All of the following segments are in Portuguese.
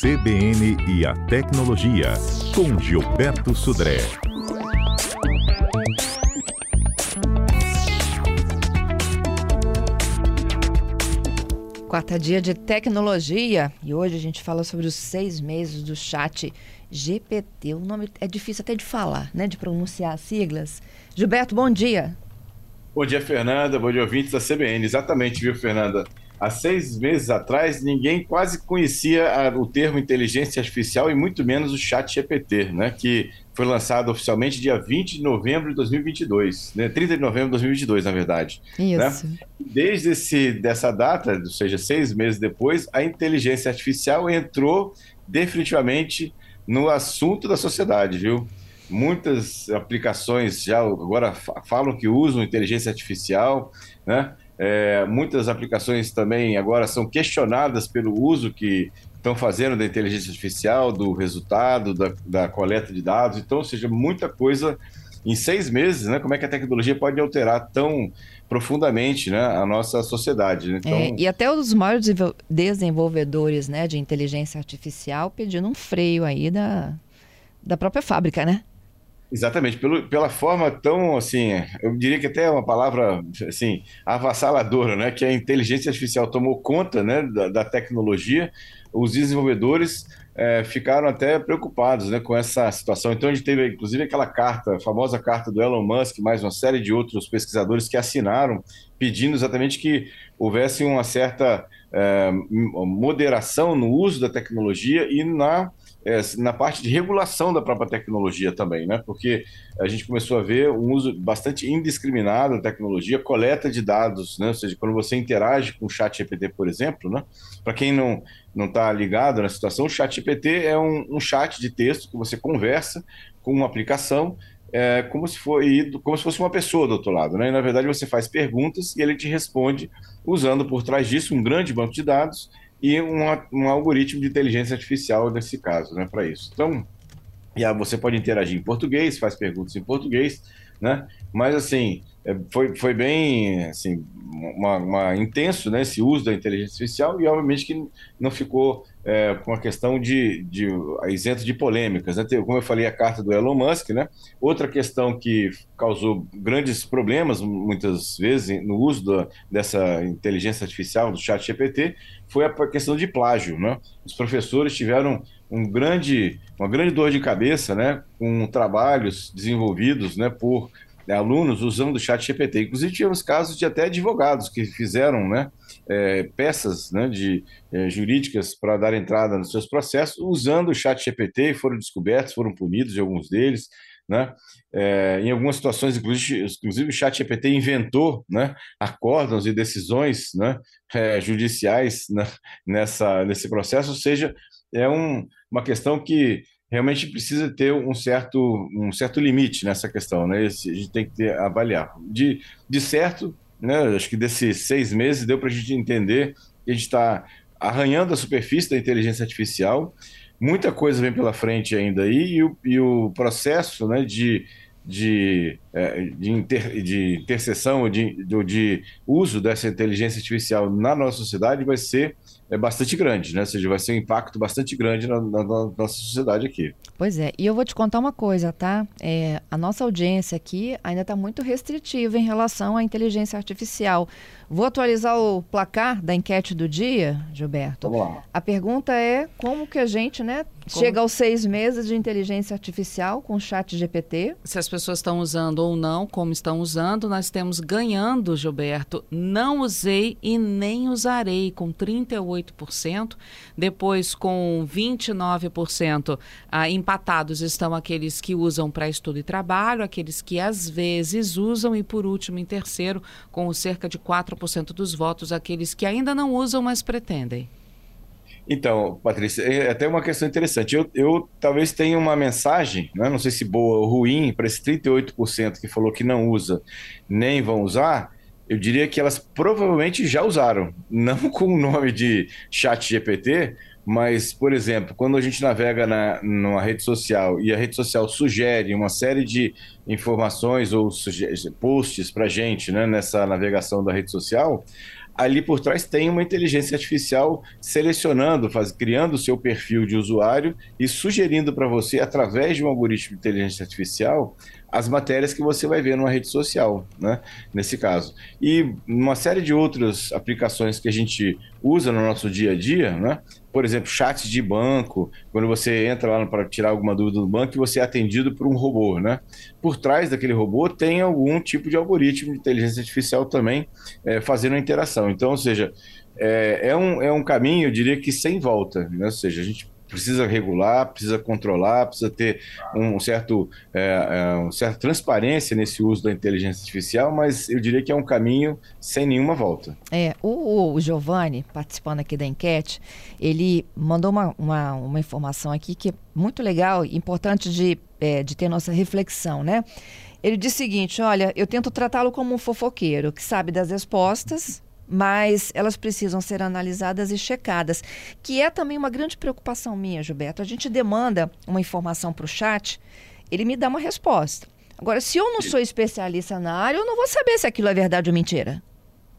CBN e a Tecnologia, com Gilberto Sudré. Quarta dia de tecnologia e hoje a gente fala sobre os seis meses do chat GPT. O nome é difícil até de falar, né? De pronunciar as siglas. Gilberto, bom dia. Bom dia, Fernanda. Bom dia, ouvintes da CBN. Exatamente, viu, Fernanda? Há seis meses atrás, ninguém quase conhecia o termo inteligência artificial e muito menos o chat GPT, né, que foi lançado oficialmente dia 20 de novembro de 2022, né, 30 de novembro de 2022, na verdade. Né? Isso. Né? Desde esse, dessa data, ou seja, seis meses depois, a inteligência artificial entrou definitivamente no assunto da sociedade, viu? Muitas aplicações já agora falam que usam inteligência artificial, né? É, muitas aplicações também agora são questionadas pelo uso que estão fazendo da inteligência artificial, do resultado, da, da coleta de dados. Então, ou seja, muita coisa em seis meses, né? Como é que a tecnologia pode alterar tão profundamente né, a nossa sociedade. Né? Então... É, e até os maiores desenvolvedores né, de inteligência artificial pedindo um freio aí da, da própria fábrica, né? Exatamente, pelo, pela forma tão, assim, eu diria que até é uma palavra, assim, avassaladora, né? Que a inteligência artificial tomou conta, né, da, da tecnologia, os desenvolvedores é, ficaram até preocupados, né, com essa situação. Então a gente teve, inclusive, aquela carta, a famosa carta do Elon Musk, mais uma série de outros pesquisadores que assinaram, pedindo exatamente que houvesse uma certa é, moderação no uso da tecnologia e na é, na parte de regulação da própria tecnologia também, né? Porque a gente começou a ver um uso bastante indiscriminado da tecnologia, coleta de dados, né? Ou seja, quando você interage com o chat GPT, por exemplo, né? Para quem não não está ligado na situação, o chat GPT é um, um chat de texto que você conversa com uma aplicação é, como, se for, como se fosse uma pessoa do outro lado. Né? E, na verdade, você faz perguntas e ele te responde usando por trás disso um grande banco de dados e um, um algoritmo de inteligência artificial nesse caso, né, para isso. Então, e aí você pode interagir em português, faz perguntas em português, né? Mas assim, é, foi, foi bem assim, uma, uma, intenso né, esse uso da inteligência artificial e obviamente que não ficou é, com a questão de, de isento de polêmicas. Né? Como eu falei, a carta do Elon Musk, né? outra questão que causou grandes problemas muitas vezes no uso da, dessa inteligência artificial, do chat GPT, foi a questão de plágio. Né? Os professores tiveram um grande, uma grande dor de cabeça né? com trabalhos desenvolvidos né? por né, alunos usando o chat GPT. Inclusive, tivemos casos de até advogados que fizeram né, é, peças né, de, é, jurídicas para dar entrada nos seus processos usando o chat GPT foram descobertos, foram punidos de alguns deles. Né? É, em algumas situações, inclusive, inclusive o chat GPT inventou né, acórdãos e decisões né, é, judiciais né, nessa, nesse processo, ou seja, é um, uma questão que realmente precisa ter um certo, um certo limite nessa questão, né? Esse, a gente tem que ter, avaliar. De, de certo, né? Acho que desses seis meses deu para a gente entender que a gente está arranhando a superfície da inteligência artificial. Muita coisa vem pela frente ainda aí e o, e o processo, né? De de, é, de, inter, de interseção, de, de, de, uso dessa inteligência artificial na nossa sociedade vai ser é, bastante grande, né? Ou seja, vai ser um impacto bastante grande na, na, na nossa sociedade aqui. Pois é, e eu vou te contar uma coisa, tá? É, a nossa audiência aqui ainda está muito restritiva em relação à inteligência artificial. Vou atualizar o placar da enquete do dia, Gilberto. Vamos lá. A pergunta é como que a gente, né, como? chega aos seis meses de inteligência artificial com o chat GPT. Se as pessoas estão usando ou não, como estão usando, nós temos ganhando, Gilberto, não usei e nem usarei, com 38%. Depois, com 29%, ah, empatados estão aqueles que usam para estudo e trabalho, aqueles que às vezes usam, e por último, em terceiro, com cerca de 4% 40% dos votos aqueles que ainda não usam, mas pretendem. Então, Patrícia, é até uma questão interessante. Eu, eu talvez tenha uma mensagem, né? não sei se boa ou ruim, para esse 38% que falou que não usa nem vão usar. Eu diria que elas provavelmente já usaram, não com o nome de Chat GPT, mas, por exemplo, quando a gente navega na, numa rede social e a rede social sugere uma série de informações ou posts para gente né, nessa navegação da rede social, ali por trás tem uma inteligência artificial selecionando, faz, criando o seu perfil de usuário e sugerindo para você, através de um algoritmo de inteligência artificial, as matérias que você vai ver numa rede social, né? Nesse caso. E uma série de outras aplicações que a gente usa no nosso dia a dia, né? Por exemplo, chats de banco, quando você entra lá para tirar alguma dúvida do banco e você é atendido por um robô, né? Por trás daquele robô tem algum tipo de algoritmo de inteligência artificial também é, fazendo a interação. Então, ou seja, é, é, um, é um caminho, eu diria que sem volta, né? Ou seja, a gente precisa regular, precisa controlar, precisa ter um certo, é, é, uma certa transparência nesse uso da inteligência artificial, mas eu diria que é um caminho sem nenhuma volta. É, o, o Giovanni, participando aqui da enquete, ele mandou uma, uma, uma informação aqui que é muito legal, importante de, é, de ter nossa reflexão, né? Ele diz o seguinte: olha, eu tento tratá-lo como um fofoqueiro que sabe das respostas, mas elas precisam ser analisadas e checadas, que é também uma grande preocupação minha, Gilberto. A gente demanda uma informação para o chat, ele me dá uma resposta. Agora, se eu não sou especialista na área, eu não vou saber se aquilo é verdade ou mentira.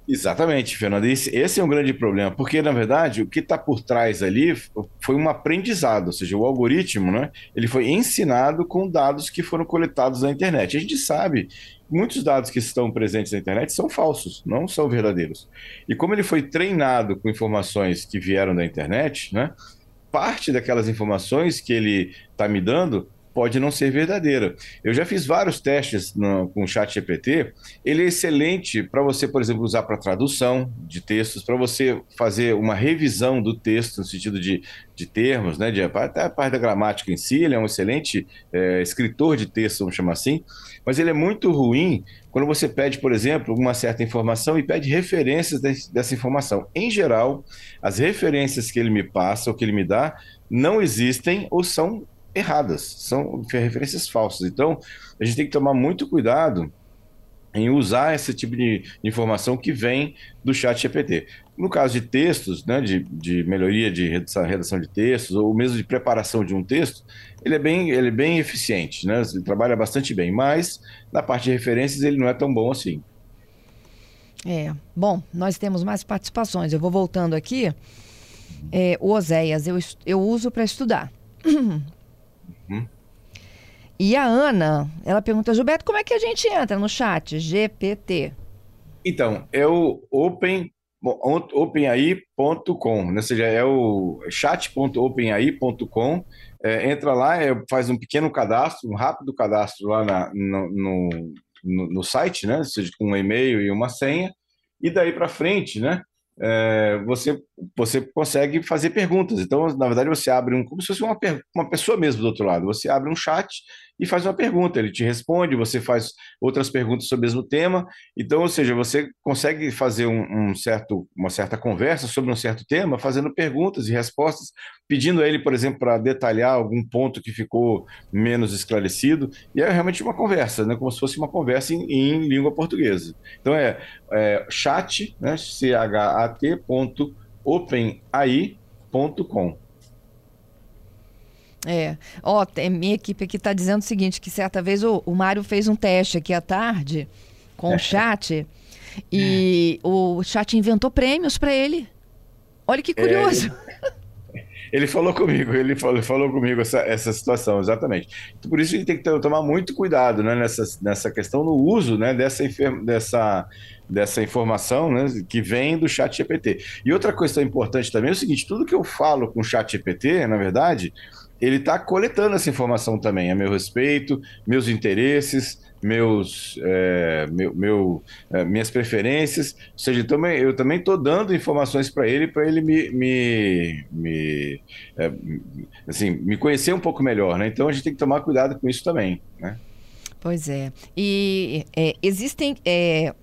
Exatamente, Fernando. Esse, esse, é um grande problema, porque, na verdade, o que está por trás ali foi um aprendizado, ou seja, o algoritmo, né, ele foi ensinado com dados que foram coletados na internet. A gente sabe muitos dados que estão presentes na internet são falsos, não são verdadeiros. E como ele foi treinado com informações que vieram da internet, né, parte daquelas informações que ele está me dando pode não ser verdadeira. Eu já fiz vários testes no, com o chat GPT. Ele é excelente para você, por exemplo, usar para tradução de textos, para você fazer uma revisão do texto no sentido de, de termos, né, de, até a parte da gramática em si. Ele é um excelente é, escritor de texto, vamos chamar assim. Mas ele é muito ruim quando você pede, por exemplo, uma certa informação e pede referências dessa informação. Em geral, as referências que ele me passa ou que ele me dá não existem ou são erradas, são referências falsas. Então, a gente tem que tomar muito cuidado em usar esse tipo de informação que vem do chat GPT. No caso de textos, né, de, de melhoria de redação de textos, ou mesmo de preparação de um texto, ele é bem, ele é bem eficiente, né? ele trabalha bastante bem, mas na parte de referências ele não é tão bom assim. É, bom, nós temos mais participações. Eu vou voltando aqui. É, o Oséias, eu, eu uso para estudar. Uhum. E a Ana, ela pergunta, Gilberto, como é que a gente entra no chat GPT? Então, é o Open openai.com, né? ou seja, é o chat.openai.com. É, entra lá, é, faz um pequeno cadastro, um rápido cadastro lá na, no, no, no, no, site, né? Ou seja, com um e-mail e uma senha, e daí para frente, né? É, você, você consegue fazer perguntas. Então, na verdade, você abre um, como se fosse uma, uma pessoa mesmo do outro lado. Você abre um chat e faz uma pergunta, ele te responde, você faz outras perguntas sobre o mesmo tema. Então, ou seja, você consegue fazer um, um certo, uma certa conversa sobre um certo tema, fazendo perguntas e respostas, pedindo a ele, por exemplo, para detalhar algum ponto que ficou menos esclarecido. E é realmente uma conversa, né? como se fosse uma conversa em, em língua portuguesa. Então, é, é chat, né? chat.openai.com. É. Ó, tem, minha equipe aqui está dizendo o seguinte, que certa vez o, o Mário fez um teste aqui à tarde com o chat e o chat inventou prêmios para ele. Olha que curioso. É, ele falou comigo, ele falou, falou comigo essa, essa situação, exatamente. Por isso a gente tem que tomar muito cuidado né, nessa, nessa questão no uso né, dessa, dessa, dessa informação né, que vem do chat GPT. E outra questão importante também é o seguinte, tudo que eu falo com o chat GPT, na verdade, ele está coletando essa informação também a meu respeito, meus interesses, meus, é, meu, meu é, minhas preferências. Ou seja, também, eu também estou dando informações para ele, para ele me, me, me é, assim, me conhecer um pouco melhor. Né? Então a gente tem que tomar cuidado com isso também. Né? Pois é. E é, existem é,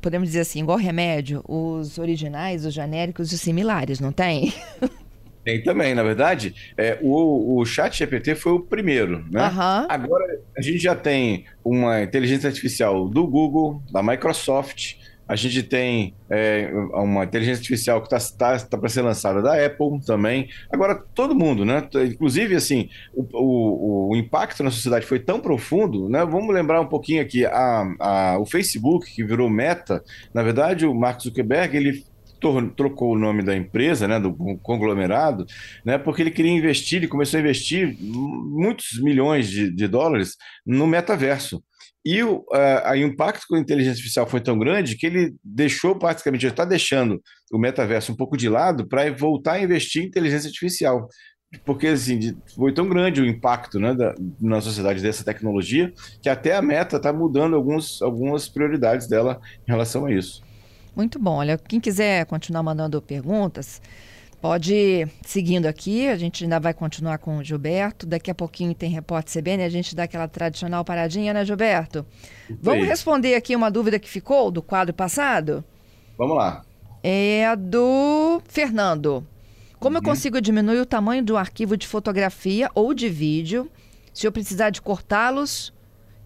podemos dizer assim, igual remédio, os originais, os genéricos e os similares, não tem? Tem também, na verdade, é, o, o Chat GPT foi o primeiro, né? Uhum. Agora a gente já tem uma inteligência artificial do Google, da Microsoft, a gente tem é, uma inteligência artificial que está tá, tá para ser lançada da Apple também. Agora, todo mundo, né? Inclusive, assim, o, o, o, impacto na sociedade foi tão profundo, né? Vamos lembrar um pouquinho aqui, a, a, o Facebook, que virou meta, na verdade, o Mark Zuckerberg, ele trocou o nome da empresa, né, do conglomerado, né, porque ele queria investir, ele começou a investir muitos milhões de, de dólares no metaverso. E o, uh, o impacto com a inteligência artificial foi tão grande que ele deixou, praticamente, está deixando o metaverso um pouco de lado para voltar a investir em inteligência artificial. Porque assim, foi tão grande o impacto né, da, na sociedade dessa tecnologia que até a meta está mudando alguns, algumas prioridades dela em relação a isso. Muito bom. Olha, quem quiser continuar mandando perguntas, pode ir seguindo aqui. A gente ainda vai continuar com o Gilberto. Daqui a pouquinho tem repórter CBN. A gente dá aquela tradicional paradinha, né, Gilberto? Vamos responder aqui uma dúvida que ficou do quadro passado? Vamos lá. É a do Fernando. Como eu uhum. consigo diminuir o tamanho do arquivo de fotografia ou de vídeo se eu precisar de cortá-los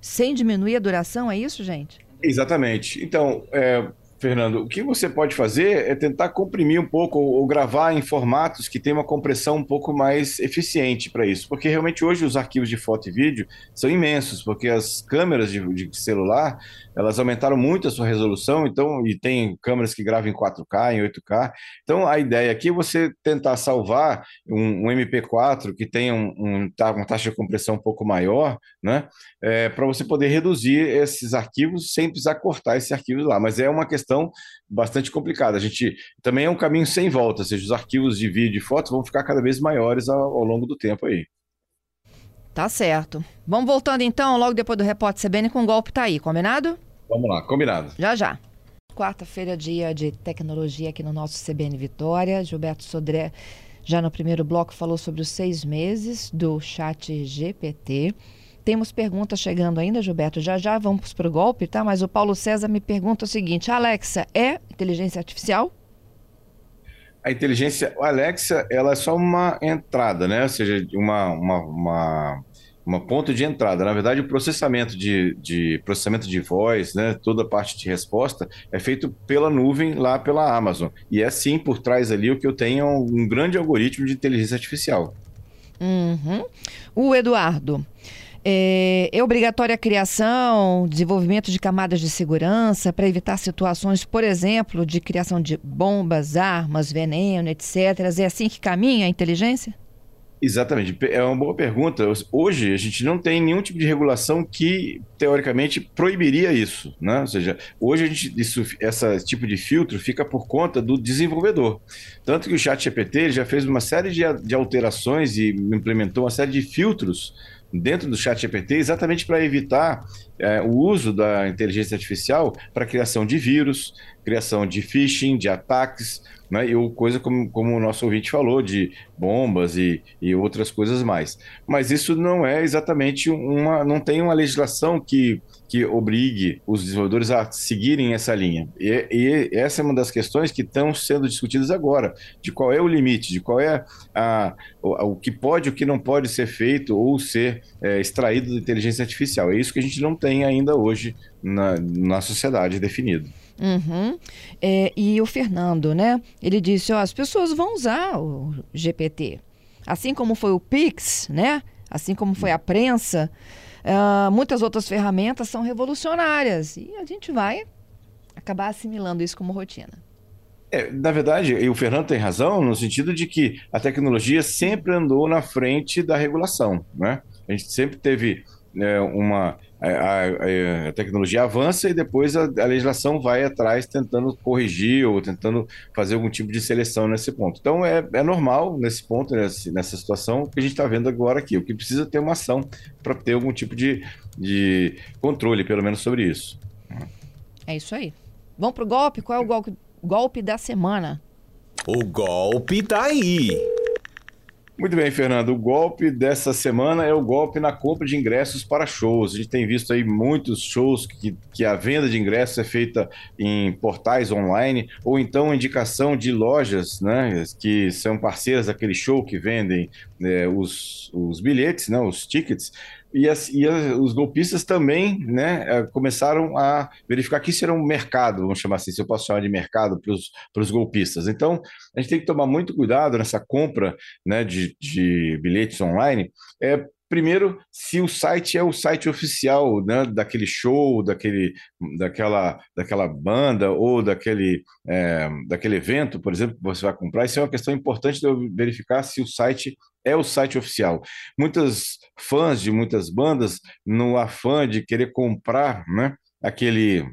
sem diminuir a duração? É isso, gente? Exatamente. Então, é, Fernando, o que você pode fazer é tentar comprimir um pouco ou gravar em formatos que tem uma compressão um pouco mais eficiente para isso, porque realmente hoje os arquivos de foto e vídeo são imensos, porque as câmeras de, de celular elas aumentaram muito a sua resolução, então e tem câmeras que gravam em 4K, em 8K. Então a ideia aqui é você tentar salvar um, um MP4 que tenha um, um, uma taxa de compressão um pouco maior, né, é, para você poder reduzir esses arquivos sem precisar cortar esses arquivos lá. Mas é uma questão questão bastante complicada. A gente também é um caminho sem volta, ou seja, os arquivos de vídeo e fotos vão ficar cada vez maiores ao, ao longo do tempo aí. Tá certo. Vamos voltando então, logo depois do repórter CBN com o golpe tá aí, combinado? Vamos lá, combinado. Já já. Quarta-feira, dia de tecnologia aqui no nosso CBN Vitória. Gilberto Sodré, já no primeiro bloco, falou sobre os seis meses do chat GPT. Temos perguntas chegando ainda, Gilberto. Já já vamos para o golpe, tá? Mas o Paulo César me pergunta o seguinte: Alexa é inteligência artificial? A inteligência, a Alexa, ela é só uma entrada, né? Ou seja, uma, uma, uma, uma ponto de entrada. Na verdade, o processamento de, de processamento de voz, né? Toda a parte de resposta é feito pela nuvem lá pela Amazon. E é sim por trás ali o que eu tenho um grande algoritmo de inteligência artificial. Uhum. O Eduardo. É, é obrigatória a criação, desenvolvimento de camadas de segurança para evitar situações, por exemplo, de criação de bombas, armas, veneno, etc. É assim que caminha a inteligência? Exatamente, é uma boa pergunta. Hoje a gente não tem nenhum tipo de regulação que teoricamente proibiria isso, né? Ou seja, hoje a gente isso, esse tipo de filtro fica por conta do desenvolvedor. Tanto que o Chat GPT já fez uma série de, de alterações e implementou uma série de filtros dentro do chat GPT exatamente para evitar é, o uso da inteligência artificial para criação de vírus, criação de phishing, de ataques, né, e coisa como, como o nosso ouvinte falou, de bombas e, e outras coisas mais. Mas isso não é exatamente uma. não tem uma legislação que que obrigue os desenvolvedores a seguirem essa linha. E, e, essa é uma das questões que estão sendo discutidas agora, de qual é o limite, de qual é a, o, o que pode e o que não pode ser feito ou ser é, extraído da inteligência artificial. É isso que a gente não tem ainda hoje na, na sociedade definido. Uhum. É, e o Fernando, né? Ele disse: as pessoas vão usar o GPT. Assim como foi o Pix, né? Assim como foi a prensa. Uh, muitas outras ferramentas são revolucionárias e a gente vai acabar assimilando isso como rotina. É, na verdade, e o Fernando tem razão no sentido de que a tecnologia sempre andou na frente da regulação, né? A gente sempre teve é, uma a, a, a, tecnologia avança e depois a, a, legislação vai atrás tentando corrigir ou tentando fazer algum tipo de seleção nesse ponto. Então é, é normal nesse ponto, nessa, nessa situação que a gente está vendo agora aqui. O que precisa ter uma ação para ter algum tipo de, de controle, pelo menos sobre isso. É isso aí. Vamos para o golpe? Qual é o golpe, golpe da semana? O golpe tá aí. Muito bem, Fernando. O golpe dessa semana é o golpe na compra de ingressos para shows. A gente tem visto aí muitos shows que, que a venda de ingressos é feita em portais online ou então indicação de lojas, né, que são parceiras daquele show que vendem é, os, os bilhetes, né, os tickets e, as, e as, os golpistas também né, eh, começaram a verificar que isso era um mercado, vamos chamar assim, se eu posso chamar de mercado para os golpistas. Então, a gente tem que tomar muito cuidado nessa compra né, de, de bilhetes online, é, primeiro, se o site é o site oficial né, daquele show, daquele, daquela, daquela banda ou daquele, é, daquele evento, por exemplo, que você vai comprar, isso é uma questão importante de eu verificar se o site é o site oficial. Muitas fãs de muitas bandas, no afã de querer comprar né, aquele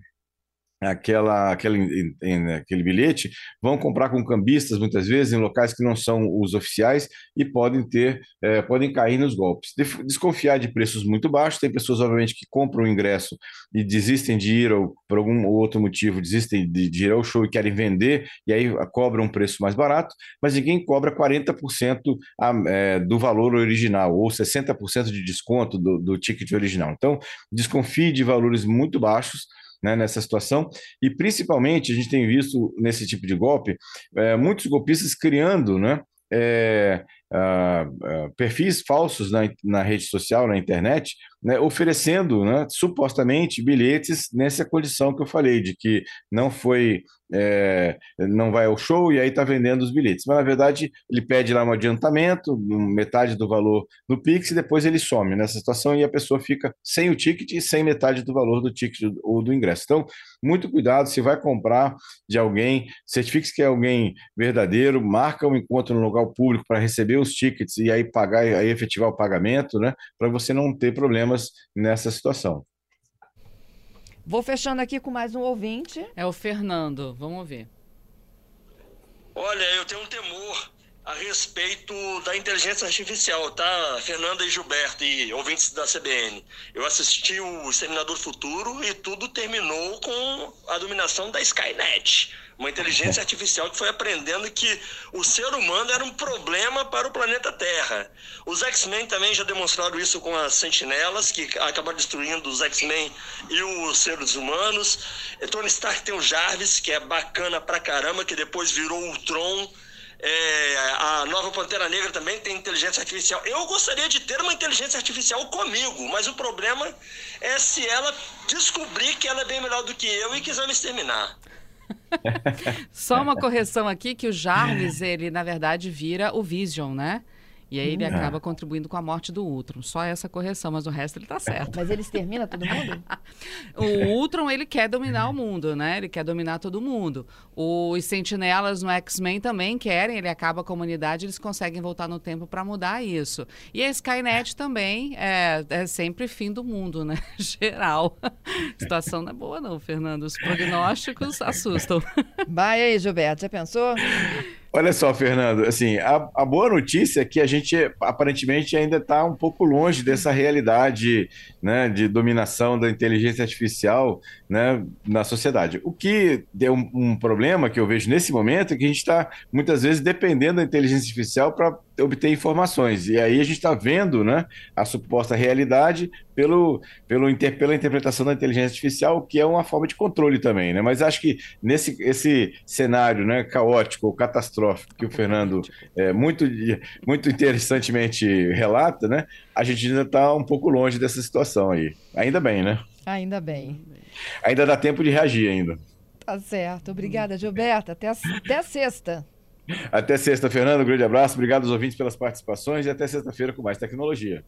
aquela, aquele, aquele bilhete, vão comprar com cambistas muitas vezes em locais que não são os oficiais e podem ter, é, podem cair nos golpes. Desconfiar de preços muito baixos, tem pessoas, obviamente, que compram o ingresso e desistem de ir, ou por algum outro motivo, desistem de, de ir ao show e querem vender, e aí cobram um preço mais barato, mas ninguém cobra 40% a, é, do valor original, ou 60% de desconto do, do ticket original. Então, desconfie de valores muito baixos, né, nessa situação. E principalmente a gente tem visto nesse tipo de golpe é, muitos golpistas criando né, é, uh, uh, perfis falsos na, na rede social, na internet, né, oferecendo né, supostamente bilhetes nessa condição que eu falei, de que não foi, é, não vai ao show e aí está vendendo os bilhetes. Mas na verdade ele pede lá um adiantamento, metade do valor no Pix, e depois ele some nessa situação e a pessoa fica sem o ticket e sem metade do valor do ticket ou do ingresso. Então, muito cuidado, se vai comprar de alguém, certifique-se que é alguém verdadeiro, marca um encontro no local público para receber os tickets e aí pagar, aí efetivar o pagamento, né, para você não ter problemas nessa situação. Vou fechando aqui com mais um ouvinte. É o Fernando, vamos ver. Olha, eu tenho um temor a respeito da inteligência artificial, tá? Fernanda e Gilberto e ouvintes da CBN. Eu assisti o Exterminador Futuro e tudo terminou com a dominação da Skynet. Uma inteligência artificial que foi aprendendo que o ser humano era um problema para o planeta Terra. Os X-Men também já demonstraram isso com as sentinelas, que acabaram destruindo os X-Men e os seres humanos. Tony Stark tem o Jarvis, que é bacana pra caramba, que depois virou o Ultron é, a nova Pantera Negra também tem inteligência artificial. Eu gostaria de ter uma inteligência artificial comigo, mas o problema é se ela descobrir que ela é bem melhor do que eu e quiser me exterminar. Só uma correção aqui que o Jarvis, ele na verdade vira o Vision, né? E aí ele hum. acaba contribuindo com a morte do Ultron. Só essa correção, mas o resto ele tá certo. Mas ele extermina todo mundo? o Ultron, ele quer dominar o mundo, né? Ele quer dominar todo mundo. Os sentinelas no X-Men também querem, ele acaba com a humanidade, eles conseguem voltar no tempo para mudar isso. E a Skynet também é, é sempre fim do mundo, né? Geral. A situação não é boa não, Fernando. Os prognósticos assustam. Vai aí, Gilberto, já pensou? Olha só, Fernando, assim, a, a, boa notícia é que a gente aparentemente ainda está um pouco longe dessa realidade né, de dominação da inteligência artificial né, na sociedade. O que é um, um problema que eu vejo nesse momento é que a gente está muitas vezes dependendo da inteligência artificial para obter informações. E aí a gente está vendo né, a suposta realidade pelo, pelo inter, pela interpretação da inteligência artificial, que é uma forma de controle também. Né? Mas acho que nesse esse cenário né, caótico ou catastrófico que o Fernando é, muito, muito interessantemente relata, né, a gente ainda está um pouco longe dessa situação aí. Ainda bem, né? Ainda bem. Ainda dá tempo de reagir ainda. Tá certo. Obrigada, Gilberto. Até a, até a sexta. Até sexta, Fernando. Um grande abraço. Obrigado aos ouvintes pelas participações e até sexta-feira com mais tecnologia.